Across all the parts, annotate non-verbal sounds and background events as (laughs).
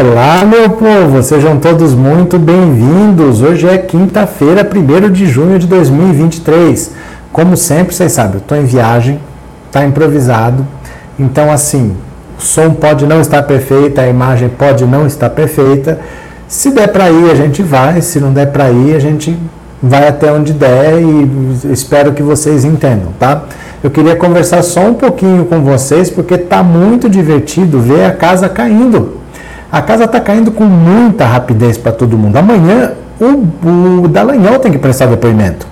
Olá, meu povo, sejam todos muito bem-vindos. Hoje é quinta-feira, 1 de junho de 2023. Como sempre, vocês sabem, eu estou em viagem, está improvisado, então, assim, o som pode não estar perfeito, a imagem pode não estar perfeita. Se der para ir, a gente vai, se não der para ir, a gente vai até onde der e espero que vocês entendam, tá? Eu queria conversar só um pouquinho com vocês porque tá muito divertido ver a casa caindo. A casa está caindo com muita rapidez para todo mundo. Amanhã o, o Dallagnol tem que prestar depoimento.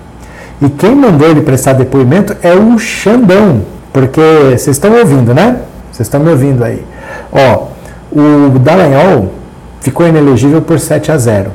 E quem mandou ele prestar depoimento é o Xandão. Porque vocês estão ouvindo, né? Vocês estão me ouvindo aí. Ó, o Dallagnol ficou inelegível por 7 a 0.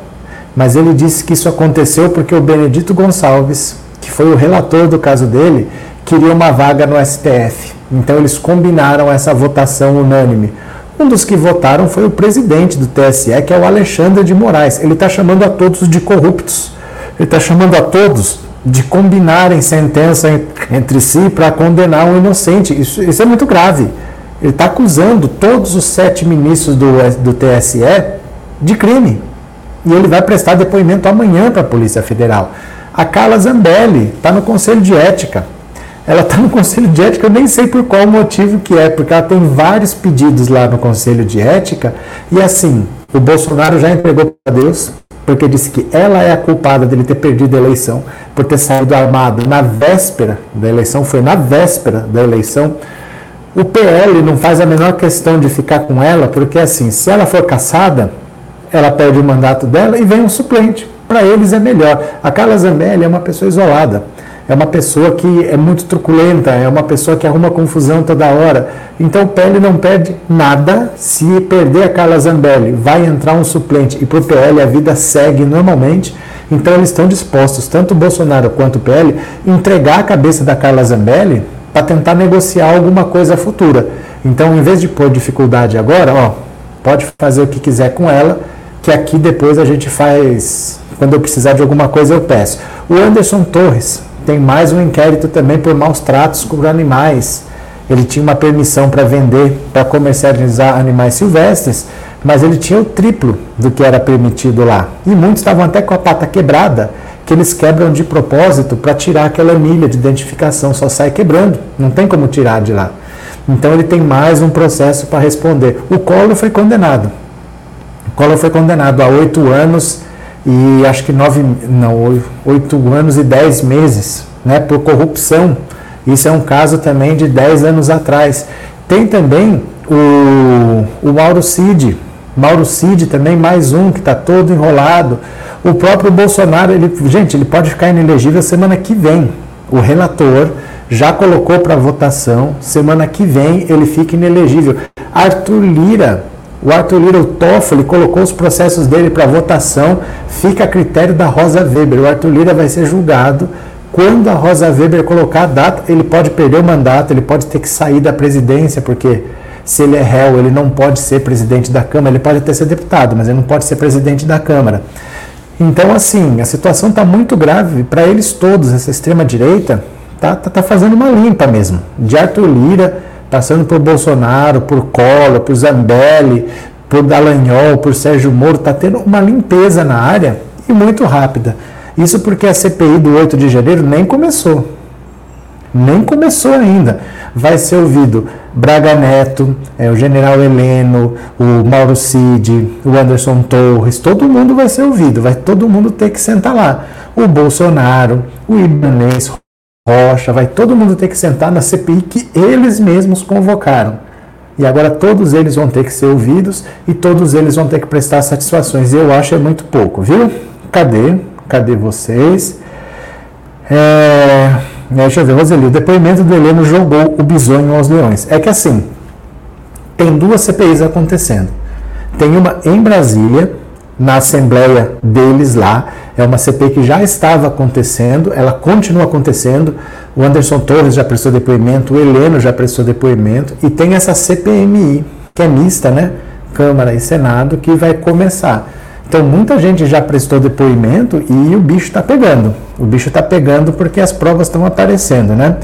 Mas ele disse que isso aconteceu porque o Benedito Gonçalves, que foi o relator do caso dele, queria uma vaga no STF. Então eles combinaram essa votação unânime. Um dos que votaram foi o presidente do TSE, que é o Alexandre de Moraes. Ele está chamando a todos de corruptos. Ele está chamando a todos de combinarem sentença entre si para condenar um inocente. Isso, isso é muito grave. Ele está acusando todos os sete ministros do, do TSE de crime. E ele vai prestar depoimento amanhã para a Polícia Federal. A Carla Zambelli está no Conselho de Ética. Ela está no Conselho de Ética, eu nem sei por qual motivo que é, porque ela tem vários pedidos lá no Conselho de Ética, e assim, o Bolsonaro já entregou para Deus, porque disse que ela é a culpada dele ter perdido a eleição, por ter saído armado na véspera da eleição, foi na véspera da eleição. O PL não faz a menor questão de ficar com ela, porque assim, se ela for caçada, ela perde o mandato dela e vem um suplente. Para eles é melhor. A Carla Zambelli é uma pessoa isolada é uma pessoa que é muito truculenta, é uma pessoa que arruma confusão toda hora. Então PL não perde nada se perder a Carla Zambelli. Vai entrar um suplente e para o PL a vida segue normalmente. Então eles estão dispostos, tanto o Bolsonaro quanto o PL, entregar a cabeça da Carla Zambelli para tentar negociar alguma coisa futura. Então, em vez de pôr dificuldade agora, ó, pode fazer o que quiser com ela, que aqui depois a gente faz. Quando eu precisar de alguma coisa, eu peço. O Anderson Torres, tem mais um inquérito também por maus tratos com animais. Ele tinha uma permissão para vender, para comercializar animais silvestres, mas ele tinha o triplo do que era permitido lá. E muitos estavam até com a pata quebrada, que eles quebram de propósito para tirar aquela milha de identificação, só sai quebrando, não tem como tirar de lá. Então ele tem mais um processo para responder. O Collor foi condenado. O Collor foi condenado a oito anos e acho que nove, não, oito anos e dez meses né, por corrupção. Isso é um caso também de dez anos atrás. Tem também o, o Mauro Cid, Mauro Cid também, mais um que está todo enrolado. O próprio Bolsonaro, ele, gente, ele pode ficar inelegível semana que vem. O relator já colocou para votação, semana que vem ele fica inelegível. Arthur Lira o Arthur o Toffoli, colocou os processos dele para votação, fica a critério da Rosa Weber. O Arthur Lira vai ser julgado. Quando a Rosa Weber colocar a data, ele pode perder o mandato, ele pode ter que sair da presidência, porque se ele é réu, ele não pode ser presidente da Câmara, ele pode até ser deputado, mas ele não pode ser presidente da Câmara. Então, assim, a situação está muito grave para eles todos. Essa extrema-direita está tá, tá fazendo uma limpa mesmo. De Arthur Lira passando por Bolsonaro, por Collor, por Zambelli, por Dallagnol, por Sérgio Moro, está tendo uma limpeza na área e muito rápida. Isso porque a CPI do 8 de janeiro nem começou. Nem começou ainda. Vai ser ouvido Braga Neto, é, o general Heleno, o Mauro Cid, o Anderson Torres, todo mundo vai ser ouvido, vai todo mundo ter que sentar lá. O Bolsonaro, o Ibanez, Rocha, vai todo mundo ter que sentar na CPI que eles mesmos convocaram. E agora todos eles vão ter que ser ouvidos e todos eles vão ter que prestar satisfações. E eu acho é muito pouco, viu? Cadê? Cadê vocês? É... Deixa eu ver, Roseli, o depoimento do Heleno jogou o bisonho aos leões. É que assim, tem duas CPIs acontecendo. Tem uma em Brasília, na Assembleia deles lá. É uma CPI que já estava acontecendo, ela continua acontecendo. O Anderson Torres já prestou depoimento, o Heleno já prestou depoimento, e tem essa CPMI, que é mista, né? Câmara e Senado, que vai começar. Então, muita gente já prestou depoimento e o bicho está pegando. O bicho está pegando porque as provas estão aparecendo, né?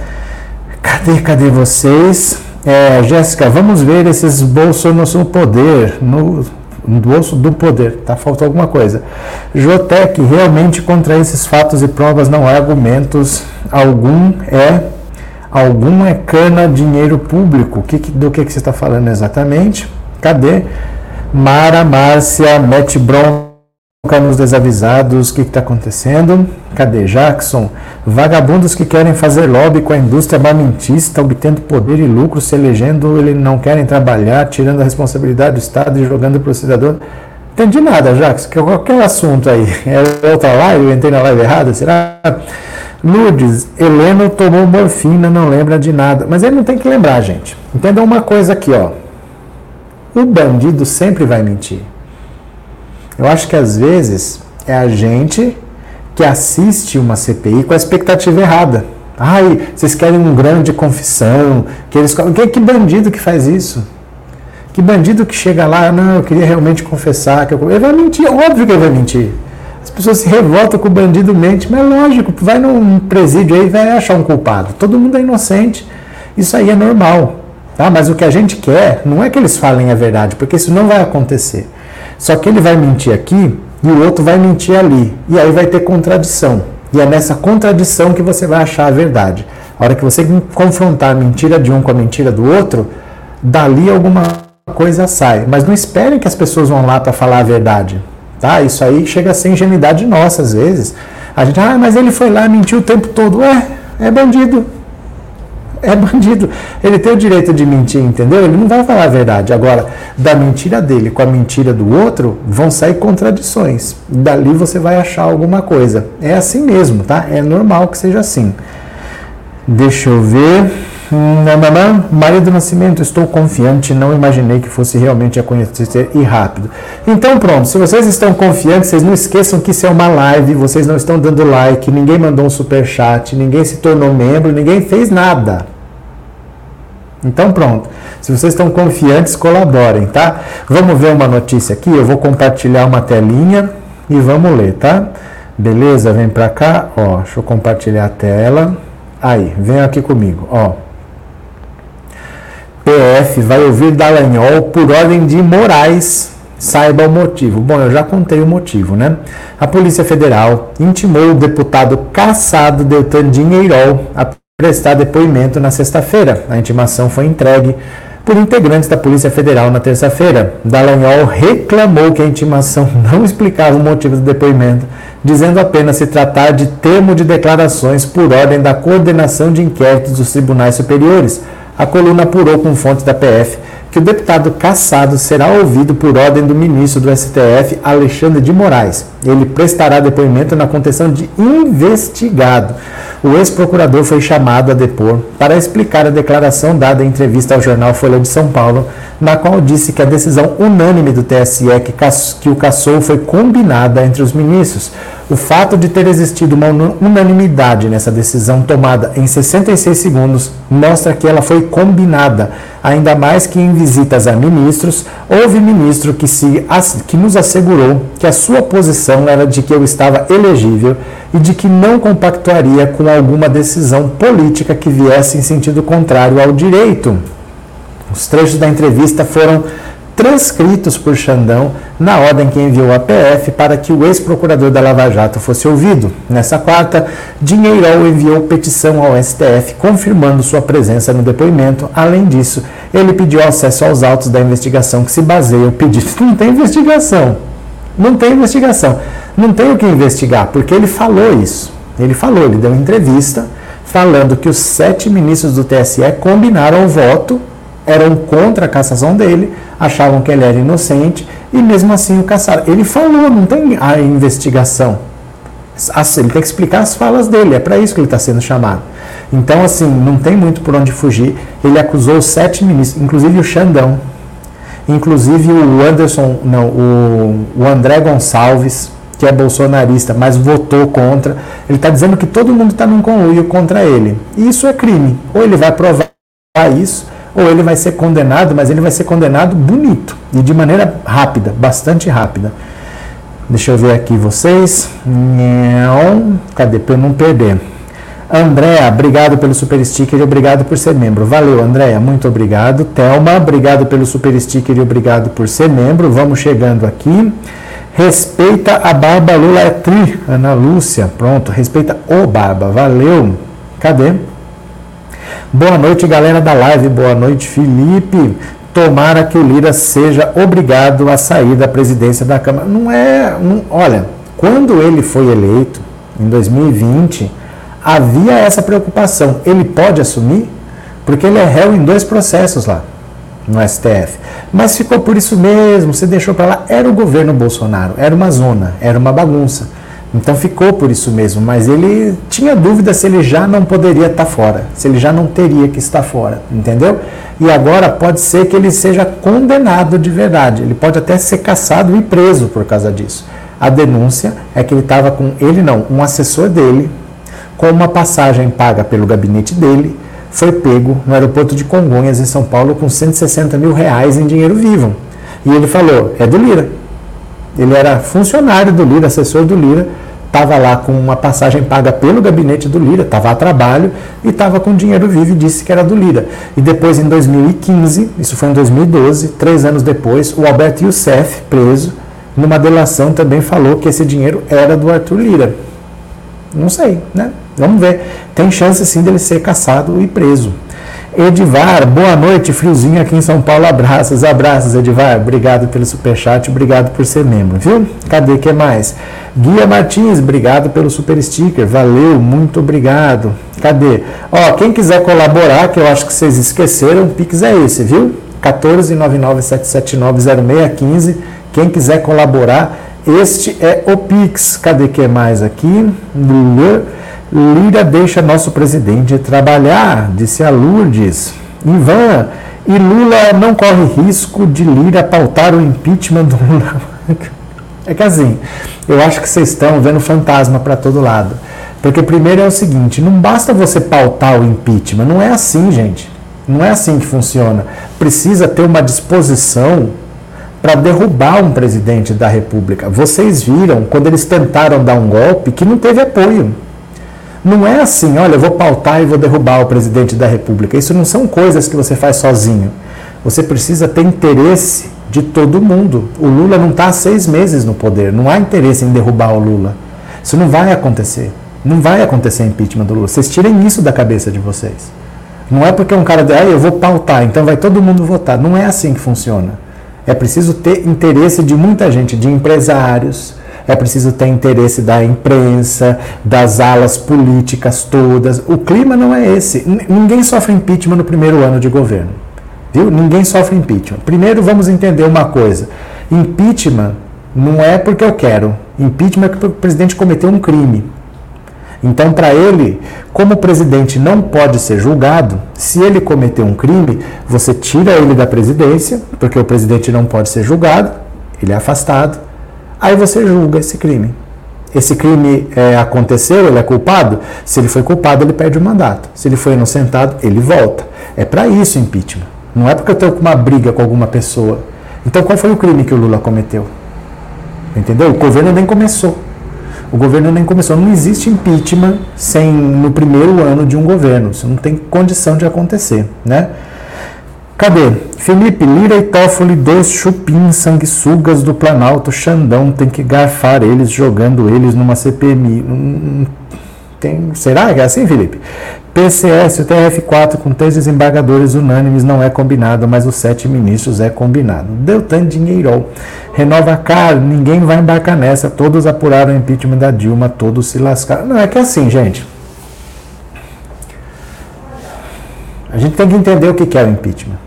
Cadê, cadê vocês? É, Jéssica, vamos ver esses bolsos no poder, no, no bolso do poder, tá? Faltou alguma coisa. Jotec, realmente contra esses fatos e provas não há argumentos. Algum é algum é cana dinheiro público. Que, do que, que você está falando exatamente? Cadê? Mara, Márcia, mete bronca nos desavisados. O que está acontecendo? Cadê Jackson? Vagabundos que querem fazer lobby com a indústria armamentista, obtendo poder e lucro, se elegendo, eles não querem trabalhar, tirando a responsabilidade do Estado e jogando para o cidadão. Entendi nada, Jackson. Qualquer assunto aí. (laughs) É outra live? Eu entrei na live errada? Será? Lourdes, Heleno tomou morfina, não lembra de nada. Mas ele não tem que lembrar, gente. Entenda uma coisa aqui, ó. O bandido sempre vai mentir. Eu acho que às vezes é a gente que assiste uma CPI com a expectativa errada. Ai, vocês querem um grande confissão, que eles que, que bandido que faz isso? Que bandido que chega lá, não, eu queria realmente confessar que eu... ele vai mentir, óbvio que ele vai mentir. As pessoas se revoltam com o bandido mente, mas é lógico, vai num presídio aí vai achar um culpado. Todo mundo é inocente. Isso aí é normal. Tá? Mas o que a gente quer não é que eles falem a verdade, porque isso não vai acontecer. Só que ele vai mentir aqui e o outro vai mentir ali. E aí vai ter contradição. E é nessa contradição que você vai achar a verdade. A hora que você confrontar a mentira de um com a mentira do outro, dali alguma coisa sai. Mas não esperem que as pessoas vão lá para falar a verdade. Tá? Isso aí chega a ser ingenuidade nossa às vezes. A gente, ah, mas ele foi lá, mentiu o tempo todo. Ué, é bandido é bandido. Ele tem o direito de mentir, entendeu? Ele não vai falar a verdade. Agora, da mentira dele com a mentira do outro, vão sair contradições. Dali você vai achar alguma coisa. É assim mesmo, tá? É normal que seja assim. Deixa eu ver. Nananã, Maria do Nascimento, estou confiante, não imaginei que fosse realmente acontecer e rápido. Então pronto, se vocês estão confiantes, vocês não esqueçam que isso é uma live, vocês não estão dando like, ninguém mandou um super chat, ninguém se tornou membro, ninguém fez nada. Então pronto. Se vocês estão confiantes, colaborem, tá? Vamos ver uma notícia aqui, eu vou compartilhar uma telinha e vamos ler, tá? Beleza? Vem para cá, ó, deixa eu compartilhar a tela. Aí, vem aqui comigo, ó. PF vai ouvir Dallagnol por ordem de Moraes. Saiba o motivo. Bom, eu já contei o motivo, né? A Polícia Federal intimou o deputado caçado Deltan Dinheirol a prestar depoimento na sexta-feira. A intimação foi entregue por integrantes da Polícia Federal na terça-feira. Dallagnol reclamou que a intimação (laughs) não explicava o motivo do depoimento, dizendo apenas se tratar de termo de declarações por ordem da coordenação de inquéritos dos tribunais superiores a coluna apurou com fontes da PF que o deputado cassado será ouvido por ordem do ministro do STF, Alexandre de Moraes. Ele prestará depoimento na condição de investigado. O ex-procurador foi chamado a depor para explicar a declaração dada em entrevista ao jornal Folha de São Paulo, na qual disse que a decisão unânime do TSE que, que o cassou foi combinada entre os ministros. O fato de ter existido uma unanimidade nessa decisão tomada em 66 segundos mostra que ela foi combinada, ainda mais que em visitas a ministros, houve ministro que, se, que nos assegurou que a sua posição era de que eu estava elegível e de que não compactuaria com alguma decisão política que viesse em sentido contrário ao direito. Os trechos da entrevista foram transcritos por Xandão na ordem que enviou a PF para que o ex-procurador da Lava Jato fosse ouvido. Nessa quarta, Dinheirol enviou petição ao STF confirmando sua presença no depoimento. Além disso, ele pediu acesso aos autos da investigação que se baseia o pedido. (laughs) Não tem investigação. Não tem investigação. Não tem o que investigar, porque ele falou isso. Ele falou, ele deu entrevista falando que os sete ministros do TSE combinaram o voto eram contra a cassação dele, achavam que ele era inocente e mesmo assim o caçaram. Ele falou, não tem a investigação. Ele tem que explicar as falas dele, é para isso que ele está sendo chamado. Então, assim, não tem muito por onde fugir. Ele acusou sete ministros, inclusive o Xandão, inclusive o Anderson, não, o, o André Gonçalves, que é bolsonarista, mas votou contra. Ele está dizendo que todo mundo está num conluio contra ele. E isso é crime. Ou ele vai provar isso, ou ele vai ser condenado, mas ele vai ser condenado bonito e de maneira rápida, bastante rápida. Deixa eu ver aqui vocês. Não, cadê? Para eu não perder. Andréa, obrigado pelo super sticker e obrigado por ser membro. Valeu, Andréa, muito obrigado. Thelma, obrigado pelo super sticker e obrigado por ser membro. Vamos chegando aqui. Respeita a Barba Lula é tri. Ana Lúcia, pronto. Respeita o Barba, valeu. Cadê? Boa noite, galera da live. Boa noite, Felipe. Tomara que o Lira seja obrigado a sair da presidência da Câmara. Não é. Olha, quando ele foi eleito, em 2020 havia essa preocupação. Ele pode assumir? Porque ele é réu em dois processos lá no STF. Mas ficou por isso mesmo, você deixou para lá. Era o governo Bolsonaro, era uma zona, era uma bagunça. Então ficou por isso mesmo, mas ele tinha dúvida se ele já não poderia estar fora, se ele já não teria que estar fora, entendeu? E agora pode ser que ele seja condenado de verdade, ele pode até ser caçado e preso por causa disso. A denúncia é que ele estava com ele não, um assessor dele com uma passagem paga pelo gabinete dele, foi pego no aeroporto de Congonhas, em São Paulo, com 160 mil reais em dinheiro vivo. E ele falou: é do Lira. Ele era funcionário do Lira, assessor do Lira, estava lá com uma passagem paga pelo gabinete do Lira, estava a trabalho e estava com dinheiro vivo e disse que era do Lira. E depois, em 2015, isso foi em 2012, três anos depois, o Alberto Youssef, preso, numa delação também falou que esse dinheiro era do Arthur Lira. Não sei, né? Vamos ver. Tem chance sim dele ser caçado e preso. Edivar, boa noite, friozinho aqui em São Paulo. Abraços, abraços, Edivar. Obrigado pelo superchat, obrigado por ser membro, viu? Cadê que mais? Guia Martins, obrigado pelo super sticker. Valeu, muito obrigado. Cadê? Ó, quem quiser colaborar, que eu acho que vocês esqueceram, o Pix é esse, viu? 14997790615. Quem quiser colaborar, este é o Pix. Cadê que mais aqui? Lira deixa nosso presidente trabalhar, disse a Lourdes. Ivan, e Lula não corre risco de Lira pautar o impeachment do Lula. É que assim, eu acho que vocês estão vendo fantasma para todo lado. Porque primeiro é o seguinte, não basta você pautar o impeachment, não é assim, gente. Não é assim que funciona. Precisa ter uma disposição para derrubar um presidente da República. Vocês viram quando eles tentaram dar um golpe que não teve apoio. Não é assim, olha, eu vou pautar e vou derrubar o presidente da República. Isso não são coisas que você faz sozinho. Você precisa ter interesse de todo mundo. O Lula não está há seis meses no poder. Não há interesse em derrubar o Lula. Isso não vai acontecer. Não vai acontecer impeachment do Lula. Vocês tirem isso da cabeça de vocês. Não é porque um cara diz, ah, eu vou pautar, então vai todo mundo votar. Não é assim que funciona. É preciso ter interesse de muita gente, de empresários, é preciso ter interesse da imprensa, das alas políticas todas. O clima não é esse. ninguém sofre impeachment no primeiro ano de governo. Viu? Ninguém sofre impeachment. Primeiro vamos entender uma coisa. Impeachment não é porque eu quero. Impeachment é porque o presidente cometeu um crime. Então, para ele, como o presidente não pode ser julgado, se ele cometer um crime, você tira ele da presidência, porque o presidente não pode ser julgado, ele é afastado, Aí você julga esse crime. Esse crime é, aconteceu, ele é culpado? Se ele foi culpado, ele perde o mandato. Se ele foi inocentado, ele volta. É para isso impeachment. Não é porque eu tenho uma briga com alguma pessoa. Então qual foi o crime que o Lula cometeu? Entendeu? O governo nem começou. O governo nem começou. Não existe impeachment sem no primeiro ano de um governo. Isso não tem condição de acontecer, né? Cadê? Felipe, Lira e Toffoli, dois chupins, sanguessugas do Planalto, Xandão, tem que garfar eles, jogando eles numa CPMI. Hum, tem, será que é assim, Felipe? PCS, o TRF4 com três desembargadores unânimes não é combinado, mas os sete ministros é combinado. Deu tanto dinheiro. Renova caro, ninguém vai embarcar nessa. Todos apuraram o impeachment da Dilma, todos se lascaram. Não, é que é assim, gente. A gente tem que entender o que é o impeachment.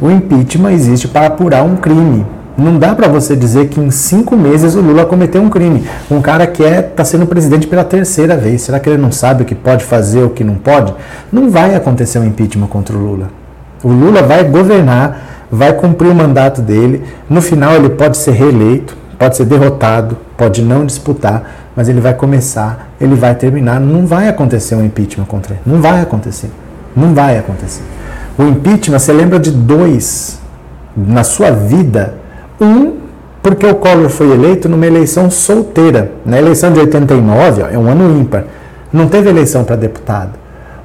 O impeachment existe para apurar um crime. Não dá para você dizer que em cinco meses o Lula cometeu um crime. Um cara que está é, tá sendo presidente pela terceira vez. Será que ele não sabe o que pode fazer o que não pode? Não vai acontecer um impeachment contra o Lula. O Lula vai governar, vai cumprir o mandato dele. No final, ele pode ser reeleito, pode ser derrotado, pode não disputar, mas ele vai começar, ele vai terminar. Não vai acontecer um impeachment contra ele. Não vai acontecer. Não vai acontecer. O impeachment, você lembra de dois na sua vida. Um, porque o Collor foi eleito numa eleição solteira. Na eleição de 89, ó, é um ano ímpar. Não teve eleição para deputado.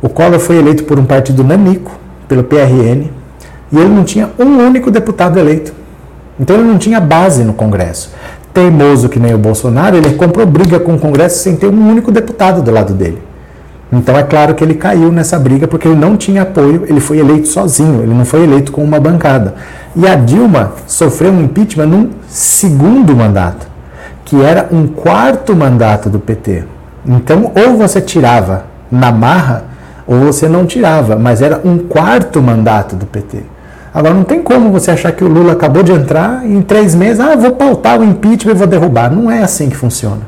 O Collor foi eleito por um partido nanico, pelo PRN, e ele não tinha um único deputado eleito. Então ele não tinha base no Congresso. Teimoso que nem o Bolsonaro, ele comprou briga com o Congresso sem ter um único deputado do lado dele. Então é claro que ele caiu nessa briga porque ele não tinha apoio, ele foi eleito sozinho, ele não foi eleito com uma bancada. E a Dilma sofreu um impeachment num segundo mandato, que era um quarto mandato do PT. Então, ou você tirava na marra, ou você não tirava, mas era um quarto mandato do PT. Agora, não tem como você achar que o Lula acabou de entrar e em três meses, ah, vou pautar o impeachment e vou derrubar. Não é assim que funciona.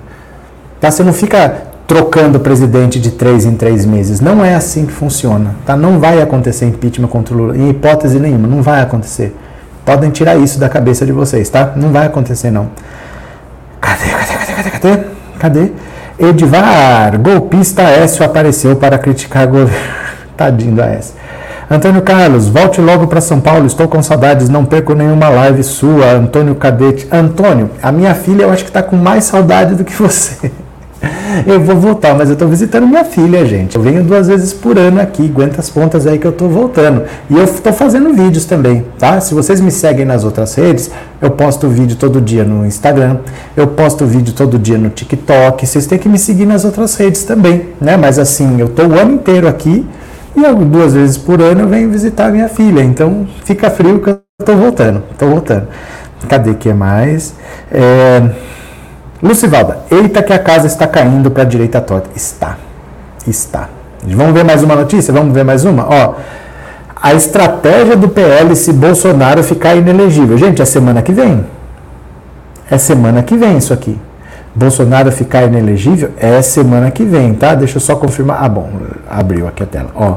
Tá? Você não fica trocando presidente de três em três meses. Não é assim que funciona. Tá? Não vai acontecer impeachment contra o Lula, em hipótese nenhuma. Não vai acontecer. Podem tirar isso da cabeça de vocês, tá? Não vai acontecer, não. Cadê, cadê, cadê, cadê, cadê? Cadê? Edvar, golpista Écio apareceu para criticar governo. (laughs) Tadinho da Écio. Antônio Carlos, volte logo para São Paulo, estou com saudades, não perco nenhuma live sua. Antônio Cadete. Antônio, a minha filha eu acho que está com mais saudade do que você. Eu vou voltar, mas eu estou visitando minha filha, gente. Eu venho duas vezes por ano aqui, aguenta as pontas aí que eu estou voltando. E eu estou fazendo vídeos também, tá? Se vocês me seguem nas outras redes, eu posto vídeo todo dia no Instagram, eu posto vídeo todo dia no TikTok. Vocês têm que me seguir nas outras redes também, né? Mas assim, eu estou o ano inteiro aqui e eu, duas vezes por ano eu venho visitar minha filha. Então fica frio que eu estou voltando, estou voltando. Cadê que mais? É... Lucivalda, eita que a casa está caindo para a direita torta. Está. Está. Vamos ver mais uma notícia? Vamos ver mais uma? Ó, a estratégia do PL se Bolsonaro ficar inelegível. Gente, é semana que vem. É semana que vem isso aqui. Bolsonaro ficar inelegível é semana que vem, tá? Deixa eu só confirmar. Ah, bom, abriu aqui a tela. Ó,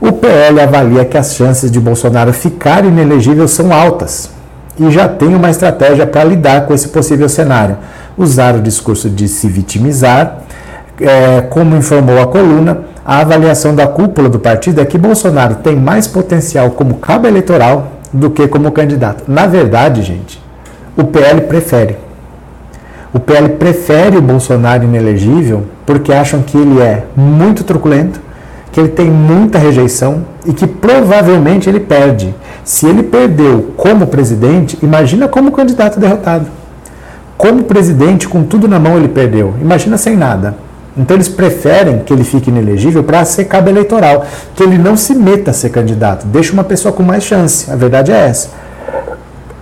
o PL avalia que as chances de Bolsonaro ficar inelegível são altas e já tem uma estratégia para lidar com esse possível cenário. Usar o discurso de se vitimizar, é, como informou a coluna, a avaliação da cúpula do partido é que Bolsonaro tem mais potencial como cabo eleitoral do que como candidato. Na verdade, gente, o PL prefere. O PL prefere o Bolsonaro inelegível porque acham que ele é muito truculento, que ele tem muita rejeição e que provavelmente ele perde. Se ele perdeu como presidente, imagina como candidato derrotado. Como presidente, com tudo na mão, ele perdeu. Imagina sem nada. Então eles preferem que ele fique inelegível para ser cabo eleitoral, que ele não se meta a ser candidato, deixa uma pessoa com mais chance. A verdade é essa.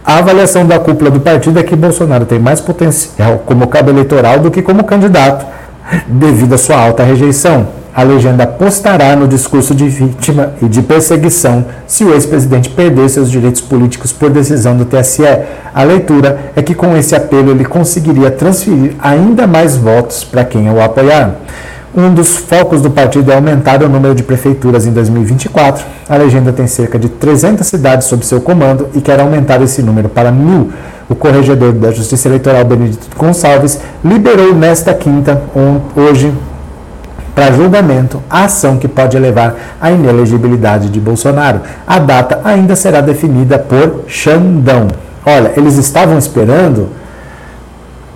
A avaliação da cúpula do partido é que Bolsonaro tem mais potencial como cabo eleitoral do que como candidato, devido à sua alta rejeição a legenda apostará no discurso de vítima e de perseguição se o ex-presidente perder seus direitos políticos por decisão do TSE. A leitura é que com esse apelo ele conseguiria transferir ainda mais votos para quem o apoiar. Um dos focos do partido é aumentar o número de prefeituras em 2024. A legenda tem cerca de 300 cidades sob seu comando e quer aumentar esse número para mil. O corregedor da Justiça Eleitoral, Benedito Gonçalves, liberou nesta quinta, hoje, para julgamento a ação que pode levar à inelegibilidade de Bolsonaro. A data ainda será definida por Xandão. Olha, eles estavam esperando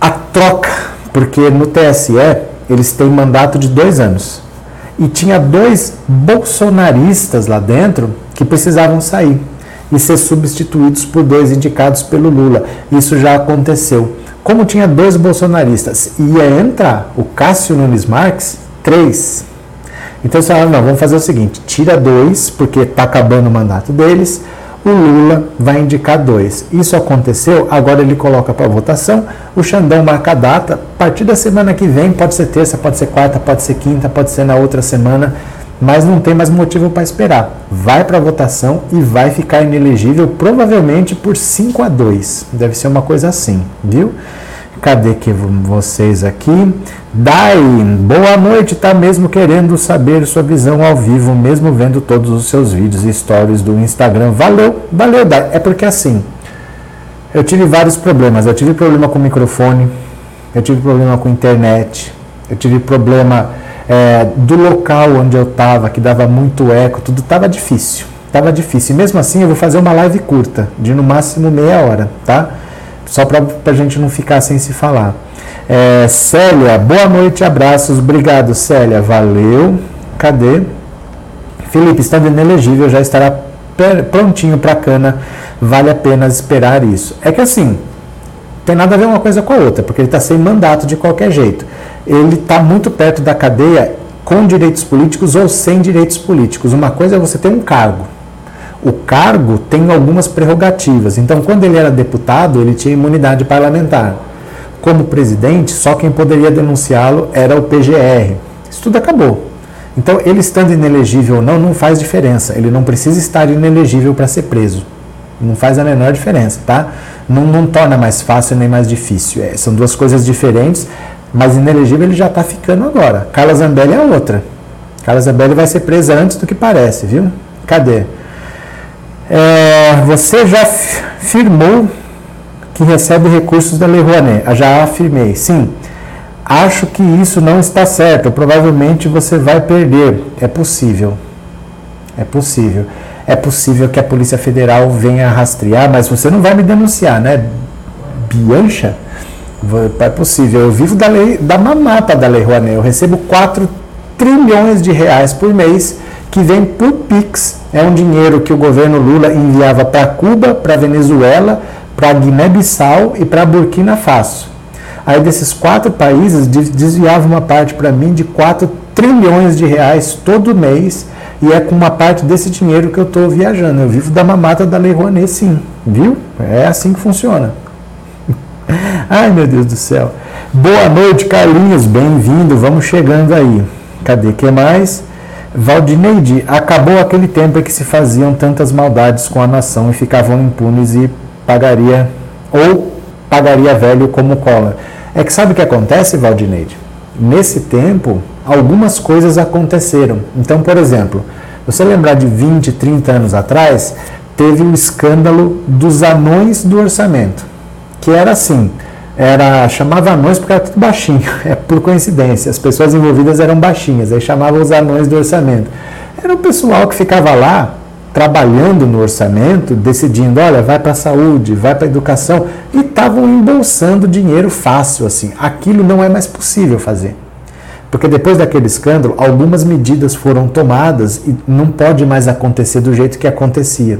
a troca, porque no TSE eles têm mandato de dois anos. E tinha dois bolsonaristas lá dentro que precisavam sair e ser substituídos por dois indicados pelo Lula. Isso já aconteceu. Como tinha dois bolsonaristas ia entrar o Cássio Nunes Marques, três. Então você fala, não, vamos fazer o seguinte, tira dois, porque está acabando o mandato deles, o Lula vai indicar dois. Isso aconteceu, agora ele coloca para votação, o Xandão marca a data, a partir da semana que vem, pode ser terça, pode ser quarta, pode ser quinta, pode ser na outra semana, mas não tem mais motivo para esperar. Vai para votação e vai ficar inelegível provavelmente por 5 a 2. Deve ser uma coisa assim, viu? Cadê que vocês aqui? Dai, boa noite, tá mesmo querendo saber sua visão ao vivo, mesmo vendo todos os seus vídeos e stories do Instagram. Valeu, valeu, Dai. É porque assim, eu tive vários problemas. Eu tive problema com o microfone, eu tive problema com internet, eu tive problema é, do local onde eu estava, que dava muito eco, tudo estava difícil. Tava difícil. E mesmo assim, eu vou fazer uma live curta, de no máximo meia hora, tá? Só para a gente não ficar sem se falar. É, Célia, boa noite, abraços. Obrigado, Célia. Valeu. Cadê? Felipe, estando inelegível, já estará prontinho para cana. Vale a pena esperar isso. É que assim, tem nada a ver uma coisa com a outra, porque ele está sem mandato de qualquer jeito. Ele está muito perto da cadeia com direitos políticos ou sem direitos políticos. Uma coisa é você ter um cargo. O cargo tem algumas prerrogativas. Então, quando ele era deputado, ele tinha imunidade parlamentar. Como presidente, só quem poderia denunciá-lo era o PGR. Isso tudo acabou. Então, ele estando inelegível ou não, não faz diferença. Ele não precisa estar inelegível para ser preso. Não faz a menor diferença, tá? Não, não torna mais fácil nem mais difícil. É, são duas coisas diferentes, mas inelegível ele já está ficando agora. Carla Zambelli é outra. Carla Zambelli vai ser presa antes do que parece, viu? Cadê? É, você já firmou que recebe recursos da Lei Rouanet? Ah, já afirmei, sim. Acho que isso não está certo. Provavelmente você vai perder. É possível. É possível é possível que a Polícia Federal venha rastrear, mas você não vai me denunciar, né? Biancha? É possível. Eu vivo da lei, da mamata da Lei Rouanet. Eu recebo 4 trilhões de reais por mês que vem por Pix. É um dinheiro que o governo Lula enviava para Cuba, para Venezuela, para Guiné-Bissau e para Burkina Faso. Aí desses quatro países desviava uma parte para mim de 4 trilhões de reais todo mês e é com uma parte desse dinheiro que eu estou viajando. Eu vivo da mamata da Lei Rouanet, sim. Viu? É assim que funciona. (laughs) Ai, meu Deus do céu. Boa noite, Carlinhos. Bem-vindo. Vamos chegando aí. Cadê? que mais? Valdineide, acabou aquele tempo em que se faziam tantas maldades com a nação e ficavam impunes e pagaria, ou pagaria velho como cola. É que sabe o que acontece, Valdineide? Nesse tempo, algumas coisas aconteceram. Então, por exemplo, você lembrar de 20, 30 anos atrás, teve o escândalo dos anões do orçamento, que era assim, era chamava anões porque era tudo baixinho, (laughs) é por coincidência, as pessoas envolvidas eram baixinhas, aí chamavam os anões do orçamento. Era o pessoal que ficava lá trabalhando no orçamento, decidindo, olha, vai para a saúde, vai para a educação, e estavam embolsando dinheiro fácil assim. Aquilo não é mais possível fazer. Porque depois daquele escândalo, algumas medidas foram tomadas e não pode mais acontecer do jeito que acontecia.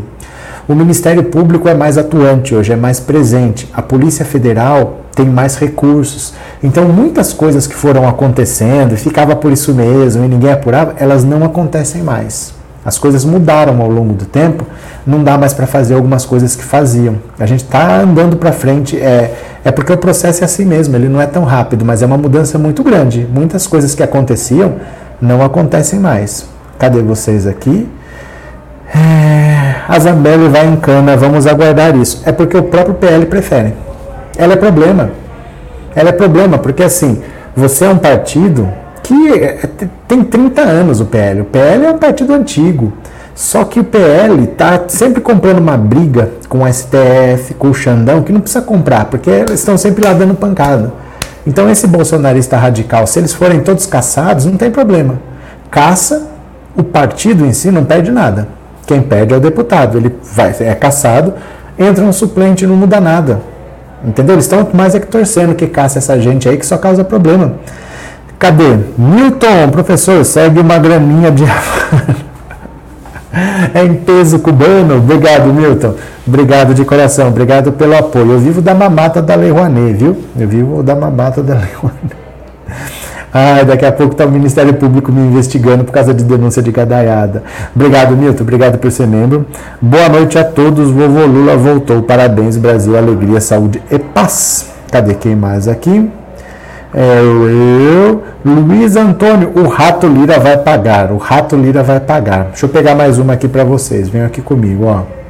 O Ministério Público é mais atuante hoje, é mais presente. A Polícia Federal tem mais recursos. Então, muitas coisas que foram acontecendo e ficava por isso mesmo e ninguém apurava, elas não acontecem mais. As coisas mudaram ao longo do tempo, não dá mais para fazer algumas coisas que faziam. A gente está andando para frente, é, é porque o processo é assim mesmo, ele não é tão rápido, mas é uma mudança muito grande. Muitas coisas que aconteciam não acontecem mais. Cadê vocês aqui? É, a Zambelli vai em cana, vamos aguardar isso. É porque o próprio PL prefere. Ela é problema. Ela é problema, porque assim, você é um partido que é, tem 30 anos o PL. O PL é um partido antigo. Só que o PL está sempre comprando uma briga com o STF, com o Xandão, que não precisa comprar, porque eles estão sempre lá dando pancada. Então, esse bolsonarista radical, se eles forem todos caçados, não tem problema. Caça, o partido em si não perde nada. Quem perde é o deputado. Ele vai, é caçado, entra um suplente, não muda nada. Entendeu? Eles estão mais é que torcendo que caça essa gente aí que só causa problema. Cadê? Milton, professor, segue uma graminha de. (laughs) é em peso cubano. Obrigado, Milton. Obrigado de coração. Obrigado pelo apoio. Eu vivo da mamata da Lei Rouanet, viu? Eu vivo da mamata da Lei Rouanet. Ai, daqui a pouco está o Ministério Público me investigando por causa de denúncia de cadaiada. Obrigado, Milton. Obrigado por ser membro. Boa noite a todos. Vovô Lula voltou. Parabéns, Brasil. Alegria, saúde e paz. Cadê quem mais aqui? É eu, Luiz Antônio, o Rato Lira vai pagar. O Rato Lira vai pagar. Deixa eu pegar mais uma aqui para vocês. Venham aqui comigo, ó.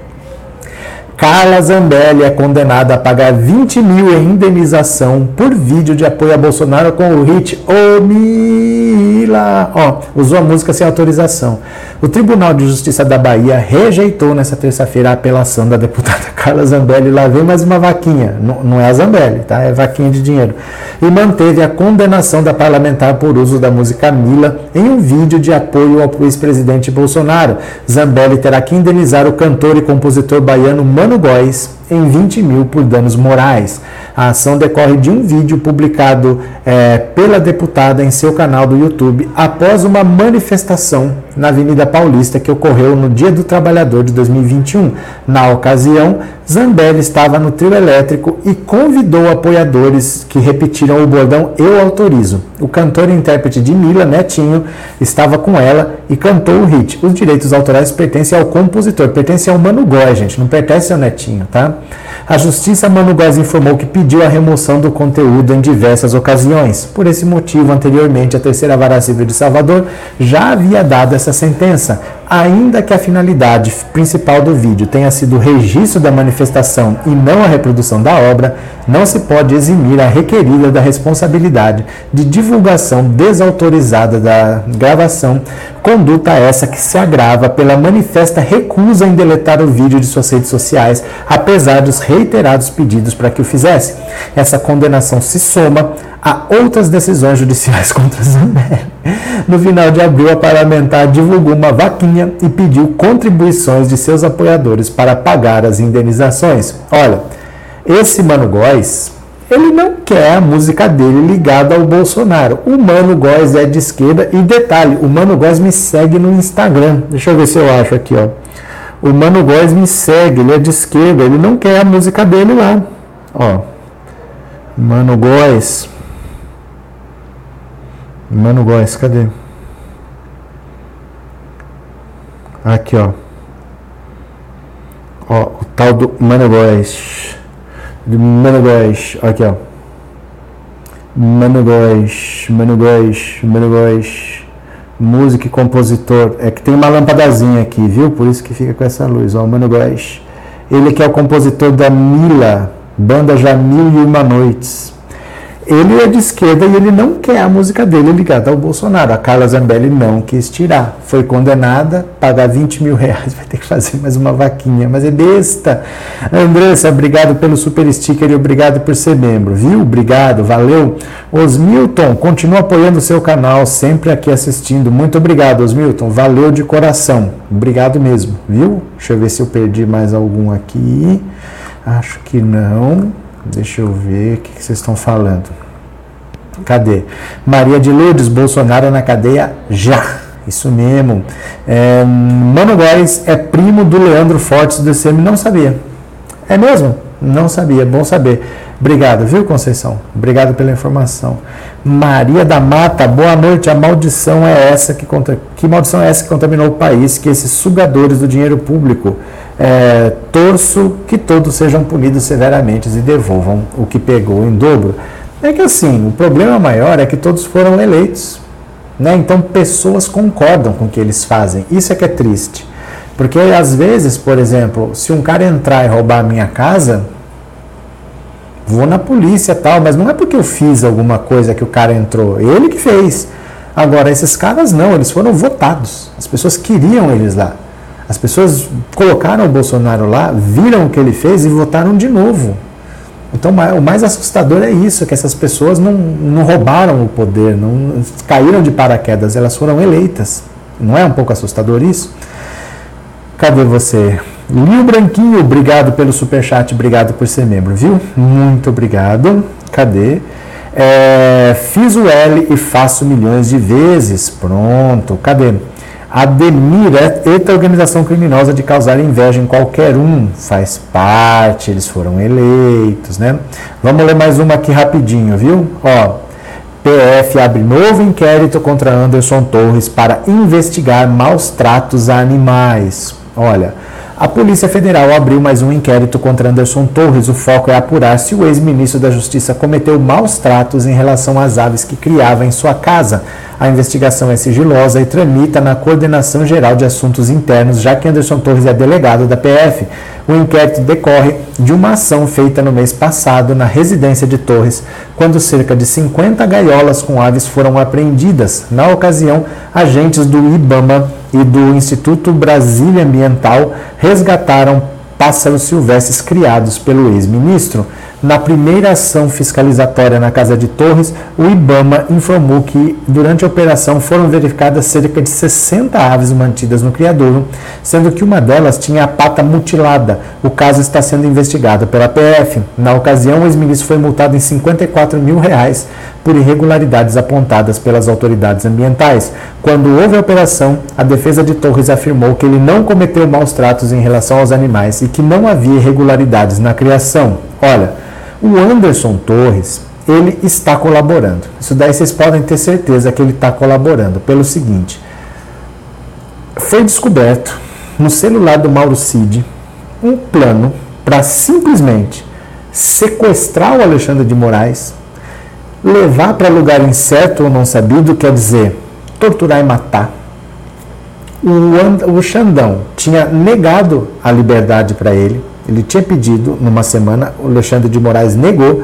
Carla Zambelli é condenada a pagar 20 mil em indenização por vídeo de apoio a Bolsonaro com o hit Ô Mila. Ó, usou a música sem autorização. O Tribunal de Justiça da Bahia rejeitou nessa terça-feira a apelação da deputada (laughs) Carla Zambelli. Lá vem mais uma vaquinha. Não, não é a Zambelli, tá? É vaquinha de dinheiro. E manteve a condenação da parlamentar por uso da música Mila em um vídeo de apoio ao ex-presidente Bolsonaro. Zambelli terá que indenizar o cantor e compositor baiano Mano Góes em 20 mil por danos morais. A ação decorre de um vídeo publicado é, pela deputada em seu canal do YouTube após uma manifestação na Avenida Paulista que ocorreu no Dia do Trabalhador de 2021. Na ocasião, Zambelli estava no trio elétrico e convidou apoiadores que repetiram o bordão Eu autorizo. O cantor e intérprete de Mila, Netinho, estava com ela e cantou o hit. Os direitos autorais pertencem ao compositor, pertencem ao Mano Góes, gente, não pertence ao Netinho, tá? A Justiça Mano Góes informou que pediu a remoção do conteúdo em diversas ocasiões. Por esse motivo, anteriormente, a Terceira Vara Civil de Salvador já havia dado essa sentença, ainda que a finalidade principal do vídeo tenha sido o registro da manifestação e não a reprodução da obra, não se pode eximir a requerida da responsabilidade de divulgação desautorizada da gravação, conduta essa que se agrava pela manifesta recusa em deletar o vídeo de suas redes sociais, apesar dos reiterados pedidos para que o fizesse. Essa condenação se soma a outras decisões judiciais (laughs) contra Zambelli. No final de abril, a parlamentar divulgou uma vaquinha e pediu contribuições de seus apoiadores para pagar as indenizações. Olha, esse Mano Góes, ele não quer a música dele ligada ao Bolsonaro. O Mano Góes é de esquerda e detalhe, o Mano Góes me segue no Instagram. Deixa eu ver se eu acho aqui, ó. O Mano Góes me segue, ele é de esquerda, ele não quer a música dele lá. Ó. Mano Góes. Mano Góes, cadê? Aqui, ó. Ó, o tal do Mano Góes. Do Mano Góes. Aqui, ó. Mano Góes, Mano Góes, Mano Góes. Música e compositor. É que tem uma lâmpadazinha aqui, viu? Por isso que fica com essa luz, ó. Mano Góes. Ele que é o compositor da Mila, banda Já Mil e Uma Noites ele é de esquerda e ele não quer a música dele ligada ao Bolsonaro. A Carla Zambelli não quis tirar. Foi condenada, pagar 20 mil reais, (laughs) vai ter que fazer mais uma vaquinha. Mas é besta. Andressa, obrigado pelo super sticker e obrigado por ser membro, viu? Obrigado, valeu. Osmilton, continua apoiando o seu canal, sempre aqui assistindo. Muito obrigado, Osmilton. Valeu de coração. Obrigado mesmo, viu? Deixa eu ver se eu perdi mais algum aqui. Acho que não. Deixa eu ver o que, vocês estão falando. Cadê? Maria de Lourdes, Bolsonaro na cadeia já. Isso mesmo. É, Mano Góes é primo do Leandro Fortes do CM. Não sabia. É mesmo? Não sabia. Bom saber. Obrigado, viu, Conceição? Obrigado pela informação. Maria da Mata, boa noite. A maldição é essa que conta. Que maldição é essa que contaminou o país? Que esses sugadores do dinheiro público é, torço que todos sejam punidos severamente e devolvam o que pegou em dobro. É que assim, o problema maior é que todos foram eleitos. Né? Então pessoas concordam com o que eles fazem. Isso é que é triste. Porque às vezes, por exemplo, se um cara entrar e roubar a minha casa, vou na polícia tal, mas não é porque eu fiz alguma coisa que o cara entrou, ele que fez. Agora, esses caras não, eles foram votados. As pessoas queriam eles lá. As pessoas colocaram o Bolsonaro lá, viram o que ele fez e votaram de novo. Então, o mais assustador é isso, que essas pessoas não, não roubaram o poder, não caíram de paraquedas, elas foram eleitas. Não é um pouco assustador isso? Cadê você? Lio Branquinho, obrigado pelo superchat, obrigado por ser membro, viu? Muito obrigado. Cadê? É, fiz o L e faço milhões de vezes. Pronto, cadê? Ademir, eita organização criminosa de causar inveja em qualquer um, faz parte, eles foram eleitos, né? Vamos ler mais uma aqui rapidinho, viu? Ó, PF abre novo inquérito contra Anderson Torres para investigar maus tratos a animais. Olha, a Polícia Federal abriu mais um inquérito contra Anderson Torres. O foco é apurar se o ex-ministro da Justiça cometeu maus tratos em relação às aves que criava em sua casa. A investigação é sigilosa e tramita na Coordenação Geral de Assuntos Internos, já que Anderson Torres é delegado da PF. O inquérito decorre de uma ação feita no mês passado na residência de Torres, quando cerca de 50 gaiolas com aves foram apreendidas. Na ocasião, agentes do IBAMA e do Instituto Brasília Ambiental resgataram pássaros silvestres criados pelo ex-ministro. Na primeira ação fiscalizatória na Casa de Torres, o IBAMA informou que durante a operação foram verificadas cerca de 60 aves mantidas no criadouro, sendo que uma delas tinha a pata mutilada. O caso está sendo investigado pela PF. Na ocasião, o ex-ministro foi multado em 54 mil reais por irregularidades apontadas pelas autoridades ambientais. Quando houve a operação, a defesa de Torres afirmou que ele não cometeu maus tratos em relação aos animais e que não havia irregularidades na criação. Olha, o Anderson Torres, ele está colaborando. Isso daí vocês podem ter certeza que ele está colaborando. Pelo seguinte, foi descoberto no celular do Mauro Cid um plano para simplesmente sequestrar o Alexandre de Moraes, levar para lugar incerto ou não sabido, quer dizer, torturar e matar. O, o Xandão tinha negado a liberdade para ele, ele tinha pedido numa semana, o Alexandre de Moraes negou.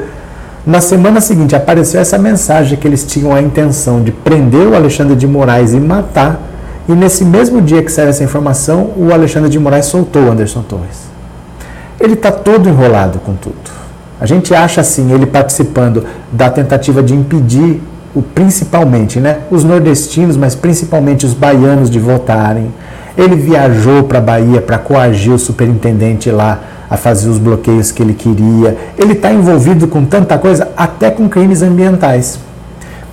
Na semana seguinte apareceu essa mensagem que eles tinham a intenção de prender o Alexandre de Moraes e matar. E nesse mesmo dia que saiu essa informação, o Alexandre de Moraes soltou o Anderson Torres. Ele está todo enrolado com tudo. A gente acha assim, ele participando da tentativa de impedir, o, principalmente, né, os nordestinos, mas principalmente os baianos de votarem ele viajou para a Bahia para coagir o superintendente lá a fazer os bloqueios que ele queria. Ele está envolvido com tanta coisa, até com crimes ambientais.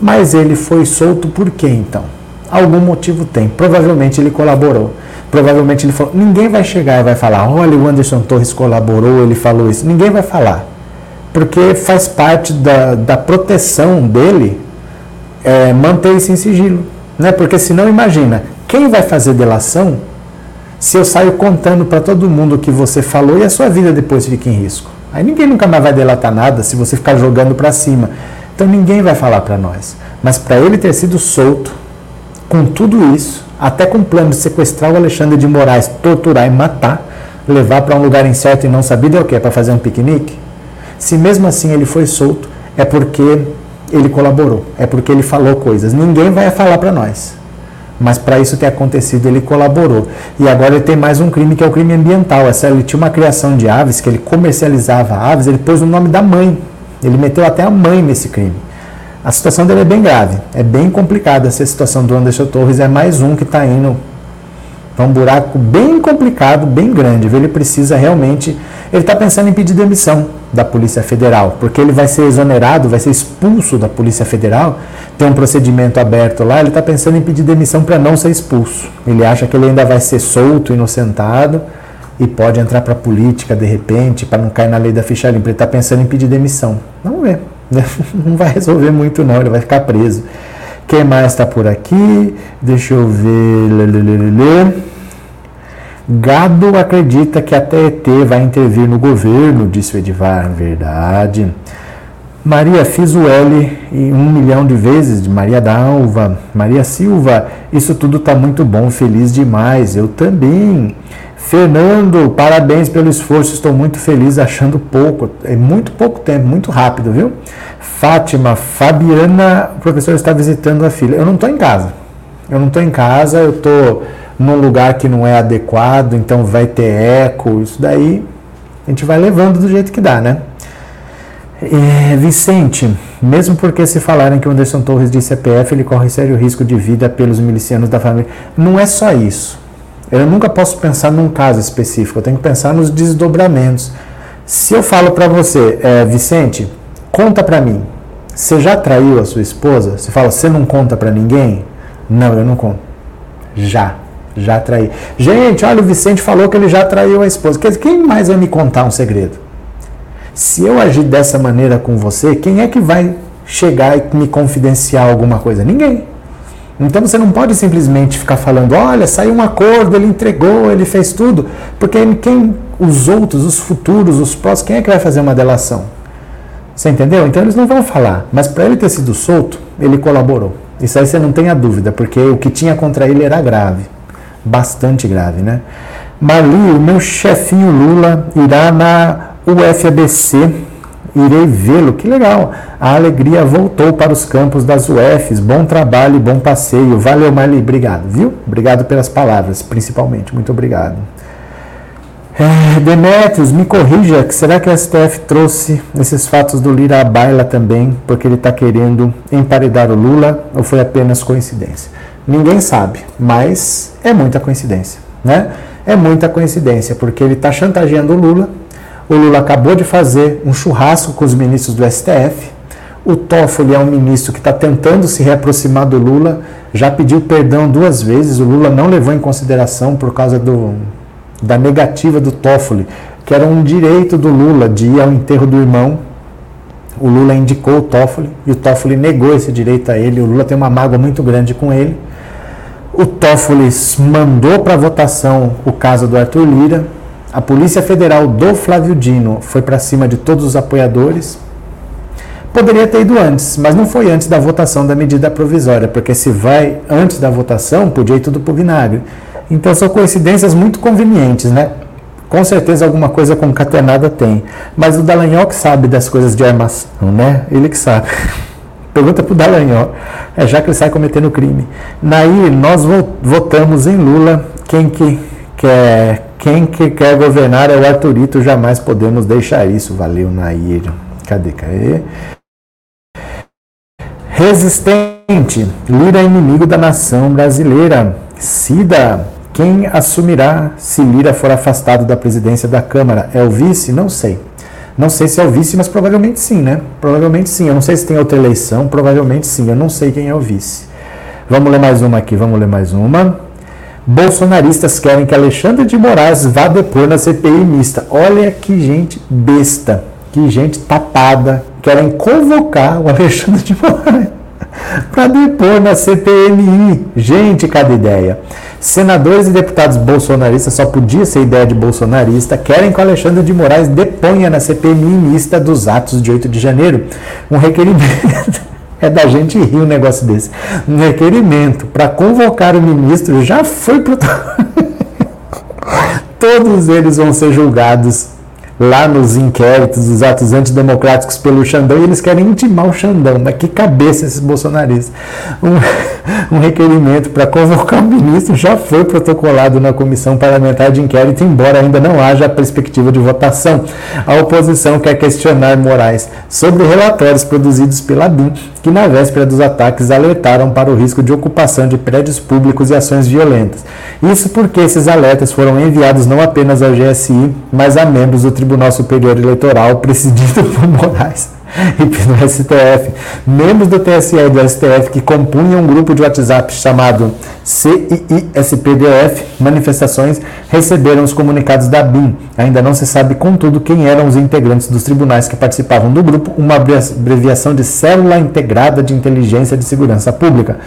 Mas ele foi solto por quê então? Algum motivo tem. Provavelmente ele colaborou. Provavelmente ele falou. Ninguém vai chegar e vai falar: olha, o Anderson Torres colaborou, ele falou isso. Ninguém vai falar. Porque faz parte da, da proteção dele é, manter isso em sigilo. Né? Porque senão, imagina, quem vai fazer delação se eu saio contando para todo mundo o que você falou e a sua vida depois fica em risco? Aí ninguém nunca mais vai delatar nada se você ficar jogando para cima. Então ninguém vai falar para nós. Mas para ele ter sido solto, com tudo isso, até com o plano de sequestrar o Alexandre de Moraes, torturar e matar, levar para um lugar incerto e não sabido é o que? Para fazer um piquenique? Se mesmo assim ele foi solto, é porque ele colaborou, é porque ele falou coisas. Ninguém vai falar para nós. Mas para isso ter acontecido, ele colaborou. E agora ele tem mais um crime que é o crime ambiental. Essa, ele tinha uma criação de aves, que ele comercializava aves, ele pôs o nome da mãe. Ele meteu até a mãe nesse crime. A situação dele é bem grave, é bem complicada essa situação do Anderson Torres, é mais um que está indo para um buraco bem complicado, bem grande. Ele precisa realmente. Ele está pensando em pedir demissão da Polícia Federal, porque ele vai ser exonerado, vai ser expulso da Polícia Federal, tem um procedimento aberto lá, ele está pensando em pedir demissão para não ser expulso. Ele acha que ele ainda vai ser solto, inocentado e pode entrar para a política de repente, para não cair na lei da ficha limpa. Ele está pensando em pedir demissão. Vamos ver. (laughs) Não vai resolver muito, não, ele vai ficar preso. Quem mais está por aqui? Deixa eu ver. Lê, lê, lê, Gado acredita que até ET vai intervir no governo, disse o Edivar. Verdade. Maria, fiz o L um milhão de vezes, de Maria Dalva. Maria Silva, isso tudo está muito bom, feliz demais. Eu também. Fernando, parabéns pelo esforço, estou muito feliz, achando pouco. É muito pouco tempo, muito rápido, viu? Fátima, Fabiana, o professor está visitando a filha. Eu não estou em casa. Eu não estou em casa, eu estou num lugar que não é adequado, então vai ter eco, isso daí a gente vai levando do jeito que dá, né? É, Vicente, mesmo porque se falarem que o Anderson Torres disse CPF, ele corre sério risco de vida pelos milicianos da família. Não é só isso. Eu nunca posso pensar num caso específico, eu tenho que pensar nos desdobramentos. Se eu falo para você, é, Vicente, conta para mim, você já traiu a sua esposa? Você fala, você não conta para ninguém? Não, eu não conto. Já. Já traí. Gente, olha, o Vicente falou que ele já traiu a esposa. Quem mais vai me contar um segredo? Se eu agir dessa maneira com você, quem é que vai chegar e me confidenciar alguma coisa? Ninguém. Então você não pode simplesmente ficar falando, olha, saiu um acordo, ele entregou, ele fez tudo, porque quem, os outros, os futuros, os próximos, quem é que vai fazer uma delação? Você entendeu? Então eles não vão falar. Mas para ele ter sido solto, ele colaborou. Isso aí você não tenha dúvida, porque o que tinha contra ele era grave bastante grave, né? Marli, o meu chefinho Lula irá na UFABC, irei vê-lo, que legal. A alegria voltou para os campos das UFs, bom trabalho e bom passeio. Valeu, Marli, obrigado, viu? Obrigado pelas palavras, principalmente, muito obrigado. É, Demetrios, me corrija, será que o STF trouxe esses fatos do Lira à baila também, porque ele está querendo emparedar o Lula, ou foi apenas coincidência? Ninguém sabe, mas é muita coincidência, né? É muita coincidência, porque ele está chantageando o Lula, o Lula acabou de fazer um churrasco com os ministros do STF, o Toffoli é um ministro que está tentando se reaproximar do Lula, já pediu perdão duas vezes, o Lula não levou em consideração por causa do da negativa do Toffoli, que era um direito do Lula de ir ao enterro do irmão. O Lula indicou o Toffoli e o Toffoli negou esse direito a ele. O Lula tem uma mágoa muito grande com ele. O Toffoli mandou para votação o caso do Arthur Lira. A Polícia Federal do Flávio Dino foi para cima de todos os apoiadores. Poderia ter ido antes, mas não foi antes da votação da medida provisória, porque se vai antes da votação, podia ir tudo para o vinagre. Então são coincidências muito convenientes, né? Com certeza alguma coisa concatenada tem. Mas o Dallagnol que sabe das coisas de armação, né? Ele que sabe. Pergunta para o Dallagnol, é, já que ele sai cometendo crime. Nair, nós votamos em Lula. Quem que quer, quem que quer governar é o Arthurito. Jamais podemos deixar isso. Valeu, Nair. Cadê? Cadê? Resistente. Lira é inimigo da nação brasileira. Cida. Quem assumirá se Lira for afastado da presidência da Câmara? É o vice? Não sei. Não sei se é o vice, mas provavelmente sim, né? Provavelmente sim. Eu não sei se tem outra eleição, provavelmente sim. Eu não sei quem é o vice. Vamos ler mais uma aqui, vamos ler mais uma. Bolsonaristas querem que Alexandre de Moraes vá depor na CPI mista. Olha que gente besta, que gente tapada. Querem convocar o Alexandre de Moraes (laughs) para depor na CPMI. Gente, cada ideia. Senadores e deputados bolsonaristas, só podia ser ideia de bolsonarista, querem que o Alexandre de Moraes deponha na CPMI mista dos atos de 8 de janeiro. Um requerimento. (laughs) é da gente rir um negócio desse. Um requerimento para convocar o ministro já foi pro. (laughs) Todos eles vão ser julgados lá nos inquéritos dos atos antidemocráticos pelo Xandão e eles querem intimar o Xandão. Mas que cabeça esses bolsonaristas. Um, (laughs) um requerimento para convocar o ministro já foi protocolado na Comissão Parlamentar de Inquérito, embora ainda não haja perspectiva de votação. A oposição quer questionar Moraes sobre relatórios produzidos pela BIM, que na véspera dos ataques alertaram para o risco de ocupação de prédios públicos e ações violentas. Isso porque esses alertas foram enviados não apenas ao GSI, mas a membros do Tribunal Superior Eleitoral, presidido (laughs) por Moraes e pelo STF. Membros do TSE e do STF que compunham um grupo de WhatsApp chamado CII-SPDF, manifestações, receberam os comunicados da BIM. Ainda não se sabe, contudo, quem eram os integrantes dos tribunais que participavam do grupo, uma abreviação de Célula Integrada de Inteligência de Segurança Pública.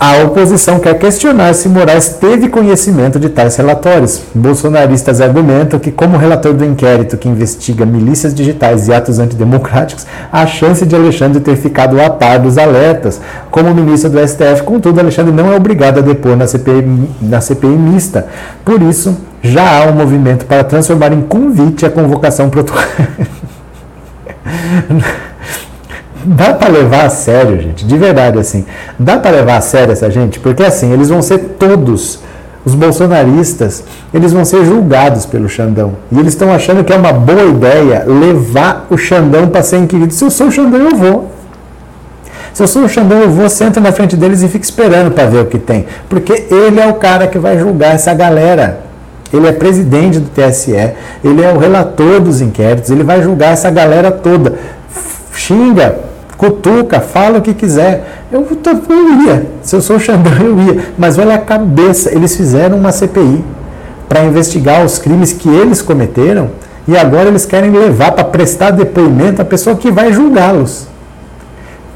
A oposição quer questionar se Moraes teve conhecimento de tais relatórios. Bolsonaristas argumentam que, como relator do inquérito que investiga milícias digitais e atos antidemocráticos, há chance de Alexandre ter ficado a par dos alertas. Como ministro do STF, contudo, Alexandre não é obrigado a depor na CPI, na CPI mista. Por isso, já há um movimento para transformar em convite a convocação protocolar. (laughs) dá para levar a sério, gente, de verdade assim. Dá para levar a sério essa gente, porque assim, eles vão ser todos os bolsonaristas, eles vão ser julgados pelo Xandão. E eles estão achando que é uma boa ideia levar o Xandão para ser inquirido. Se eu sou o Xandão, eu vou. Se eu sou o Xandão, eu vou, sento na frente deles e fico esperando para ver o que tem. Porque ele é o cara que vai julgar essa galera. Ele é presidente do TSE, ele é o relator dos inquéritos, ele vai julgar essa galera toda. Xinga, cutuca, fala o que quiser. Eu, eu ia, se eu sou o Xandão, eu ia. Mas olha a cabeça, eles fizeram uma CPI para investigar os crimes que eles cometeram e agora eles querem levar para prestar depoimento a pessoa que vai julgá-los.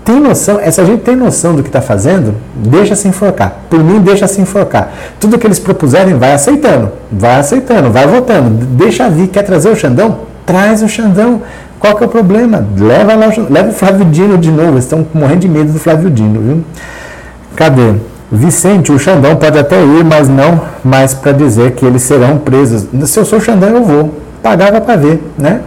Tem noção? Essa gente tem noção do que está fazendo? Deixa se enforcar. Por mim, deixa se enforcar. Tudo que eles propuserem, vai aceitando. Vai aceitando, vai votando. Deixa vir. Quer trazer o Xandão? Traz o Xandão. Qual que é o problema? Leva, lá, leva o Flávio Dino de novo. Eles estão morrendo de medo do Flávio Dino, viu? Cadê? Vicente, o Xandão pode até ir, mas não mais para dizer que eles serão presos. Se eu sou o Xandão, eu vou. Pagava para ver, né?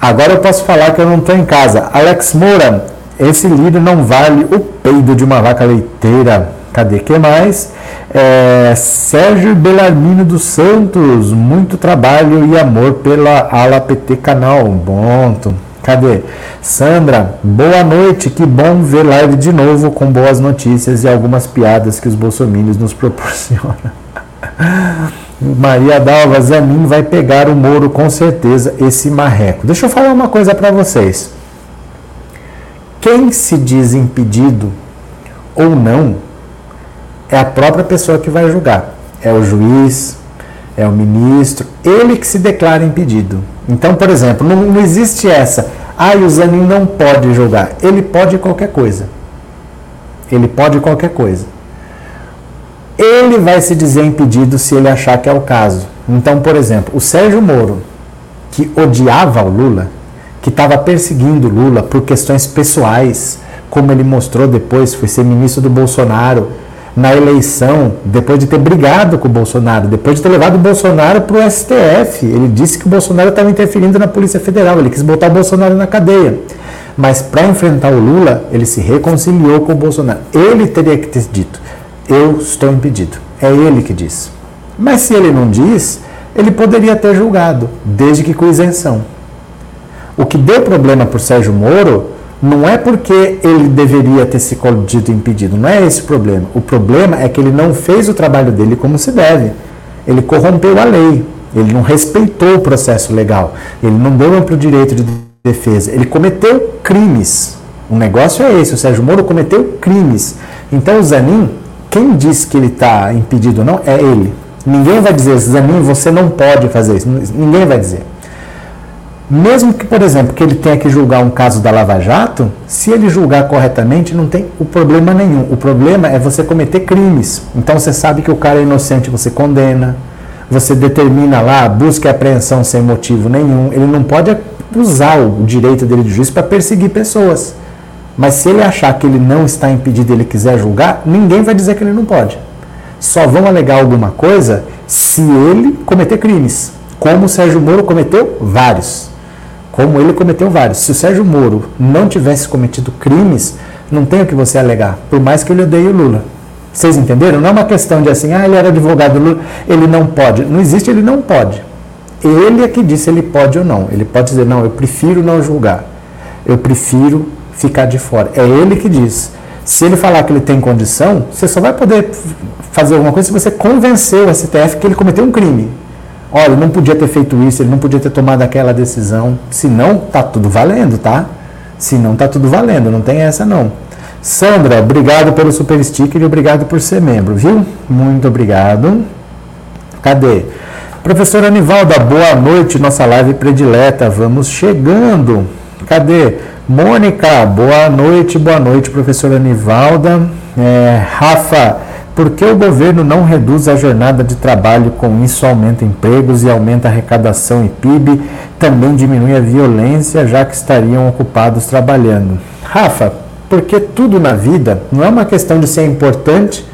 Agora eu posso falar que eu não estou em casa. Alex Moura, esse líder não vale o peido de uma vaca leiteira. Cadê que mais? É, Sérgio Belarmino dos Santos, muito trabalho e amor pela ala PT canal. Ponto. Cadê? Sandra, boa noite, que bom ver live de novo com boas notícias e algumas piadas que os bolsominions nos (laughs) proporcionam. Maria Dalva, Zanin vai pegar o Moro com certeza, esse marreco. Deixa eu falar uma coisa para vocês. Quem se diz impedido ou não é a própria pessoa que vai julgar. É o juiz, é o ministro, ele que se declara impedido. Então, por exemplo, não, não existe essa. Ah, o Zanin não pode julgar. Ele pode qualquer coisa. Ele pode qualquer coisa. Ele vai se dizer impedido se ele achar que é o caso. Então, por exemplo, o Sérgio Moro, que odiava o Lula, que estava perseguindo Lula por questões pessoais, como ele mostrou depois, foi ser ministro do Bolsonaro na eleição, depois de ter brigado com o Bolsonaro, depois de ter levado o Bolsonaro para o STF. Ele disse que o Bolsonaro estava interferindo na Polícia Federal, ele quis botar o Bolsonaro na cadeia. Mas para enfrentar o Lula, ele se reconciliou com o Bolsonaro. Ele teria que ter dito: Eu estou impedido. É ele que diz. Mas se ele não diz, ele poderia ter julgado, desde que com isenção. O que deu problema para o Sérgio Moro não é porque ele deveria ter se dito impedido, não é esse o problema. O problema é que ele não fez o trabalho dele como se deve. Ele corrompeu a lei, ele não respeitou o processo legal, ele não deu amplo direito de defesa, ele cometeu crimes. O negócio é esse, o Sérgio Moro cometeu crimes. Então o Zanin, quem diz que ele está impedido ou não, é ele. Ninguém vai dizer, Zanin, você não pode fazer isso. Ninguém vai dizer. Mesmo que, por exemplo, que ele tenha que julgar um caso da Lava Jato, se ele julgar corretamente, não tem o problema nenhum. O problema é você cometer crimes. Então você sabe que o cara é inocente, você condena, você determina lá, busca e apreensão sem motivo nenhum. Ele não pode usar o direito dele de juiz para perseguir pessoas. Mas se ele achar que ele não está impedido e ele quiser julgar, ninguém vai dizer que ele não pode. Só vão alegar alguma coisa se ele cometer crimes, como o Sérgio Moro cometeu vários como ele cometeu vários. Se o Sérgio Moro não tivesse cometido crimes, não tem o que você alegar, por mais que ele odeie o Lula. Vocês entenderam? Não é uma questão de assim, ah, ele era advogado do Lula, ele não pode. Não existe, ele não pode. Ele é que disse ele pode ou não. Ele pode dizer, não, eu prefiro não julgar. Eu prefiro ficar de fora. É ele que diz. Se ele falar que ele tem condição, você só vai poder fazer alguma coisa se você convencer o STF que ele cometeu um crime. Olha, não podia ter feito isso, ele não podia ter tomado aquela decisão. Se não, tá tudo valendo, tá? Se não, tá tudo valendo, não tem essa não. Sandra, obrigado pelo super sticker e obrigado por ser membro, viu? Muito obrigado. Cadê? Professora Anivalda, boa noite, nossa live predileta. Vamos chegando. Cadê? Mônica, boa noite, boa noite, professora Anivalda. É, Rafa, por que o governo não reduz a jornada de trabalho? Com isso, aumenta empregos e aumenta a arrecadação e PIB, também diminui a violência, já que estariam ocupados trabalhando. Rafa, porque tudo na vida não é uma questão de ser importante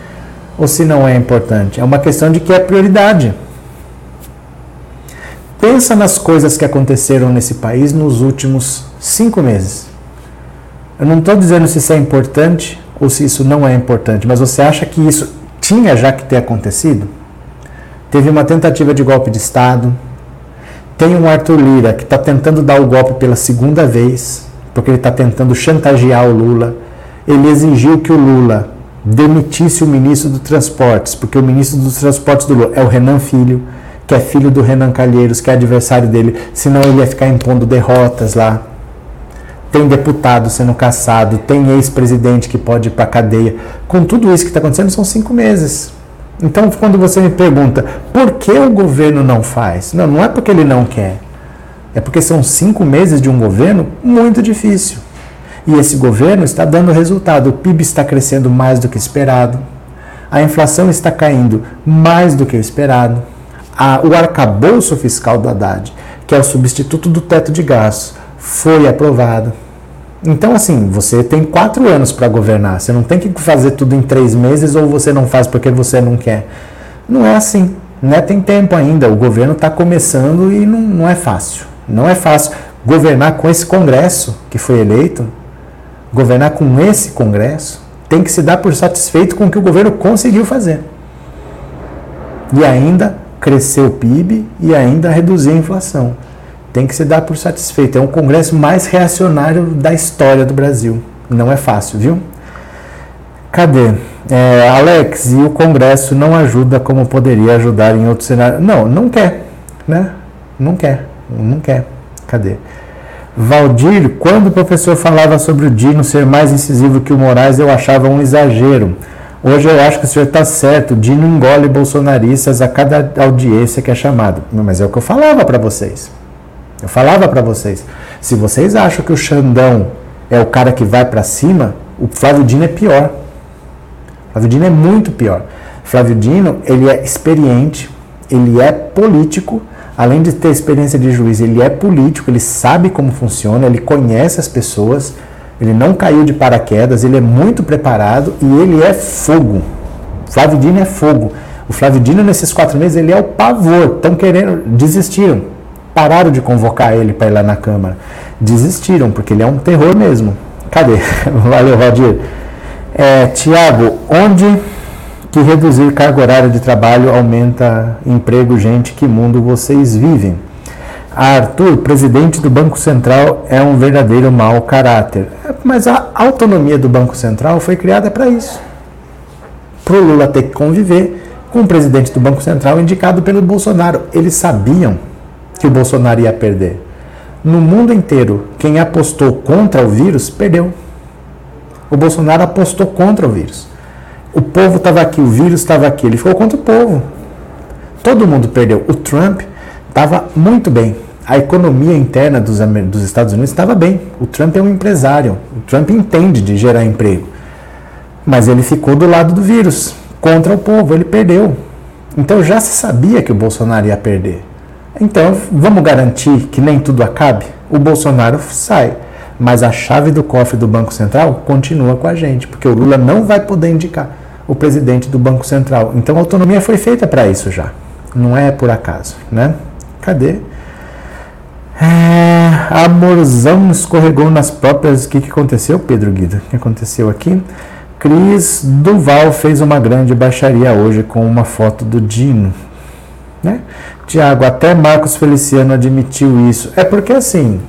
ou se não é importante, é uma questão de que é prioridade. Pensa nas coisas que aconteceram nesse país nos últimos cinco meses. Eu não estou dizendo se isso é importante ou se isso não é importante, mas você acha que isso tinha já que ter acontecido? Teve uma tentativa de golpe de Estado, tem um Arthur Lira que está tentando dar o golpe pela segunda vez, porque ele está tentando chantagear o Lula. Ele exigiu que o Lula demitisse o ministro dos Transportes, porque o ministro dos Transportes do Lula é o Renan Filho, que é filho do Renan Calheiros, que é adversário dele, senão ele ia ficar impondo derrotas lá tem deputado sendo caçado, tem ex-presidente que pode ir para cadeia. Com tudo isso que está acontecendo, são cinco meses. Então, quando você me pergunta por que o governo não faz, não, não é porque ele não quer, é porque são cinco meses de um governo muito difícil. E esse governo está dando resultado. O PIB está crescendo mais do que esperado, a inflação está caindo mais do que o esperado, a, o arcabouço fiscal do Haddad, que é o substituto do teto de gastos, foi aprovado. Então, assim, você tem quatro anos para governar. Você não tem que fazer tudo em três meses ou você não faz porque você não quer. Não é assim. Né? Tem tempo ainda. O governo está começando e não, não é fácil. Não é fácil governar com esse Congresso que foi eleito, governar com esse Congresso, tem que se dar por satisfeito com o que o governo conseguiu fazer. E ainda crescer o PIB e ainda reduzir a inflação. Tem que se dar por satisfeito. É um congresso mais reacionário da história do Brasil. Não é fácil, viu? Cadê? É, Alex, e o Congresso não ajuda como poderia ajudar em outros cenários? Não, não quer, né? Não quer, não quer. Cadê? Valdir, quando o professor falava sobre o Dino ser mais incisivo que o Moraes, eu achava um exagero. Hoje eu acho que o senhor está certo, Dino engole bolsonaristas a cada audiência que é chamado. Mas é o que eu falava para vocês. Eu falava para vocês. Se vocês acham que o Xandão é o cara que vai para cima, o Flávio Dino é pior. O Flávio Dino é muito pior. O Flávio Dino, ele é experiente, ele é político, além de ter experiência de juiz, ele é político, ele sabe como funciona, ele conhece as pessoas ele não caiu de paraquedas, ele é muito preparado e ele é fogo. Flávio Dino é fogo. O Flávio Dino, nesses quatro meses, ele é o pavor. Estão querendo, desistiram. Pararam de convocar ele para ir lá na Câmara. Desistiram, porque ele é um terror mesmo. Cadê? (laughs) Valeu, Valdir. É, Tiago, onde que reduzir carga horária de trabalho aumenta emprego, gente? Que mundo vocês vivem? Arthur, presidente do Banco Central, é um verdadeiro mau caráter. Mas a autonomia do Banco Central foi criada para isso. Para o Lula ter que conviver com o presidente do Banco Central indicado pelo Bolsonaro. Eles sabiam que o Bolsonaro ia perder. No mundo inteiro, quem apostou contra o vírus perdeu. O Bolsonaro apostou contra o vírus. O povo estava aqui, o vírus estava aqui, ele ficou contra o povo. Todo mundo perdeu. O Trump estava muito bem. A economia interna dos, dos Estados Unidos estava bem. O Trump é um empresário. O Trump entende de gerar emprego. Mas ele ficou do lado do vírus, contra o povo. Ele perdeu. Então já se sabia que o Bolsonaro ia perder. Então vamos garantir que nem tudo acabe? O Bolsonaro sai. Mas a chave do cofre do Banco Central continua com a gente, porque o Lula não vai poder indicar o presidente do Banco Central. Então a autonomia foi feita para isso já. Não é por acaso, né? Cadê? É, amorzão escorregou nas próprias. O que, que aconteceu, Pedro Guido? O que aconteceu aqui? Cris Duval fez uma grande baixaria hoje com uma foto do Dino. Né? Tiago, até Marcos Feliciano admitiu isso. É porque assim.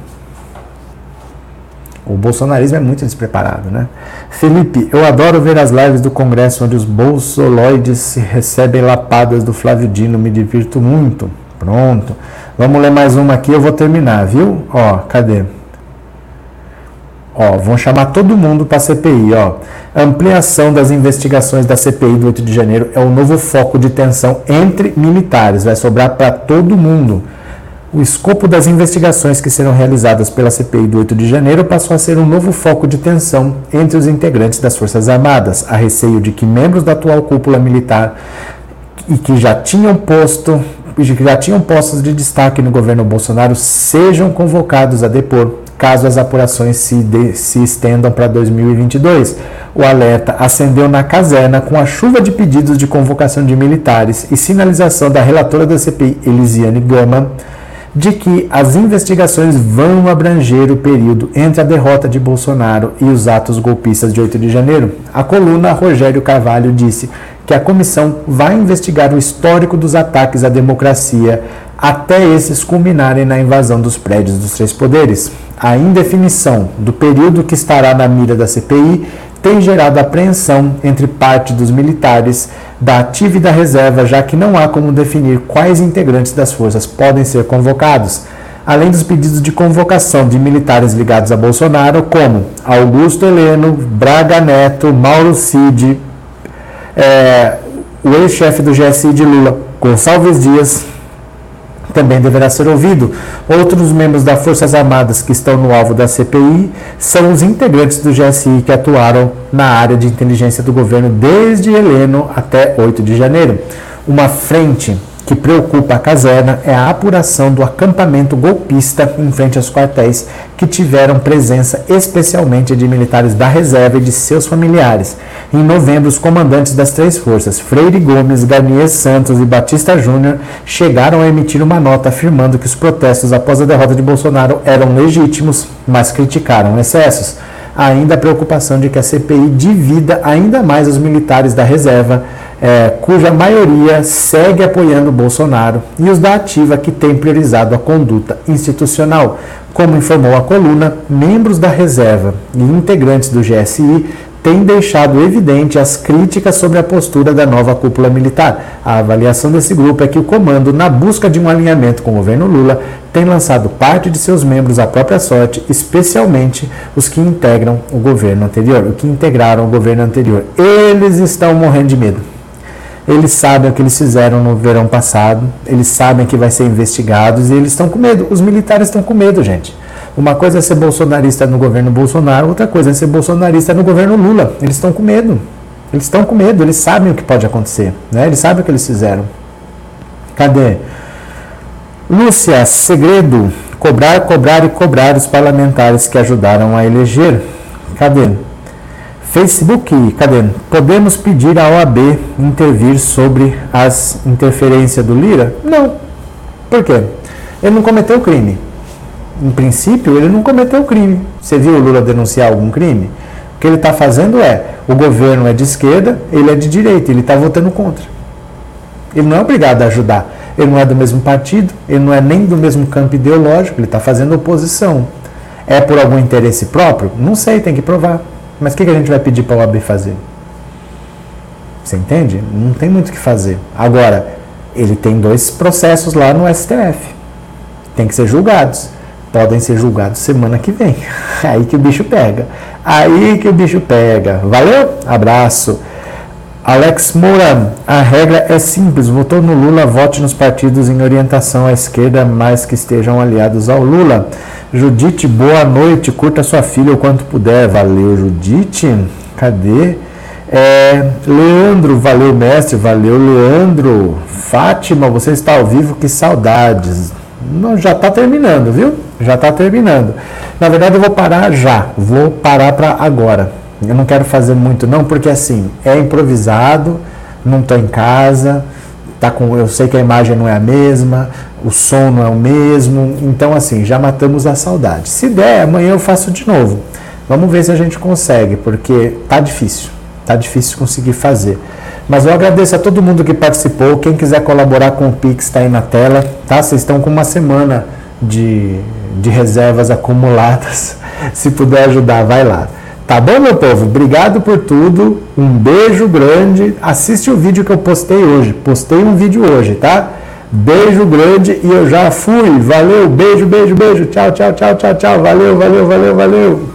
O bolsonarismo é muito despreparado, né? Felipe, eu adoro ver as lives do Congresso onde os bolsoloides recebem lapadas do Flávio Dino, me divirto muito. Pronto. Vamos ler mais uma aqui, eu vou terminar, viu? Ó, cadê? Ó, vão chamar todo mundo para a CPI, ó. Ampliação das investigações da CPI do 8 de janeiro é o um novo foco de tensão entre militares, vai sobrar para todo mundo. O escopo das investigações que serão realizadas pela CPI do 8 de janeiro passou a ser um novo foco de tensão entre os integrantes das Forças Armadas, a receio de que membros da atual cúpula militar e que já tinham posto que já tinham postos de destaque no governo Bolsonaro sejam convocados a depor, caso as apurações se, de, se estendam para 2022. O alerta acendeu na caserna com a chuva de pedidos de convocação de militares e sinalização da relatora da CPI, Elisiane Gama, de que as investigações vão abranger o período entre a derrota de Bolsonaro e os atos golpistas de 8 de janeiro. A coluna Rogério Carvalho disse que a comissão vai investigar o histórico dos ataques à democracia até esses culminarem na invasão dos prédios dos três poderes. A indefinição do período que estará na mira da CPI tem gerado apreensão entre parte dos militares da ativa e da reserva, já que não há como definir quais integrantes das forças podem ser convocados, além dos pedidos de convocação de militares ligados a Bolsonaro, como Augusto Heleno, Braga Neto, Mauro Cid, é, o ex-chefe do GSI de Lula, Gonçalves Dias, também deverá ser ouvido. Outros membros das Forças Armadas que estão no alvo da CPI são os integrantes do GSI que atuaram na área de inteligência do governo desde Heleno até 8 de janeiro. Uma frente que preocupa a caserna é a apuração do acampamento golpista em frente aos quartéis, que tiveram presença especialmente de militares da reserva e de seus familiares. Em novembro, os comandantes das três forças, Freire Gomes, Garnier Santos e Batista Júnior, chegaram a emitir uma nota afirmando que os protestos após a derrota de Bolsonaro eram legítimos, mas criticaram excessos. ainda a preocupação de que a CPI divida ainda mais os militares da reserva, é, cuja maioria segue apoiando Bolsonaro, e os da ativa, que tem priorizado a conduta institucional. Como informou a coluna, membros da reserva e integrantes do GSI tem deixado evidente as críticas sobre a postura da nova cúpula militar. A avaliação desse grupo é que o comando, na busca de um alinhamento com o governo Lula, tem lançado parte de seus membros à própria sorte, especialmente os que integram o governo anterior, os que integraram o governo anterior. Eles estão morrendo de medo. Eles sabem o que eles fizeram no verão passado, eles sabem que vai ser investigados e eles estão com medo. Os militares estão com medo, gente. Uma coisa é ser bolsonarista no governo Bolsonaro, outra coisa é ser bolsonarista no governo Lula. Eles estão com medo. Eles estão com medo, eles sabem o que pode acontecer. Né? Eles sabem o que eles fizeram. Cadê? Lúcia, segredo: cobrar, cobrar e cobrar os parlamentares que ajudaram a eleger. Cadê? Facebook, cadê? Podemos pedir à OAB intervir sobre as interferências do Lira? Não. Por quê? Ele não cometeu crime em princípio, ele não cometeu crime. Você viu o Lula denunciar algum crime? O que ele está fazendo é: o governo é de esquerda, ele é de direita, ele está votando contra. Ele não é obrigado a ajudar. Ele não é do mesmo partido, ele não é nem do mesmo campo ideológico, ele está fazendo oposição. É por algum interesse próprio? Não sei, tem que provar. Mas o que, que a gente vai pedir para o OAB fazer? Você entende? Não tem muito o que fazer. Agora, ele tem dois processos lá no STF. Tem que ser julgados podem ser julgados semana que vem. (laughs) Aí que o bicho pega. Aí que o bicho pega. Valeu? Abraço. Alex Moura, a regra é simples: votou no Lula, vote nos partidos em orientação à esquerda, mas que estejam aliados ao Lula. Judite, boa noite, curta sua filha o quanto puder. Valeu, Judite. Cadê? É, Leandro, valeu, mestre, valeu, Leandro. Fátima, você está ao vivo, que saudades. Não, já está terminando, viu? Já está terminando. Na verdade, eu vou parar já. Vou parar para agora. Eu não quero fazer muito, não, porque assim, é improvisado, não estou em casa, tá com, eu sei que a imagem não é a mesma, o som não é o mesmo, então assim, já matamos a saudade. Se der, amanhã eu faço de novo. Vamos ver se a gente consegue, porque tá difícil, tá difícil conseguir fazer. Mas eu agradeço a todo mundo que participou. Quem quiser colaborar com o Pix está aí na tela, tá? Vocês estão com uma semana de, de reservas acumuladas. (laughs) Se puder ajudar, vai lá. Tá bom, meu povo? Obrigado por tudo. Um beijo grande. Assiste o vídeo que eu postei hoje. Postei um vídeo hoje, tá? Beijo grande e eu já fui. Valeu, beijo, beijo, beijo. Tchau, tchau, tchau, tchau, tchau. Valeu, valeu, valeu, valeu.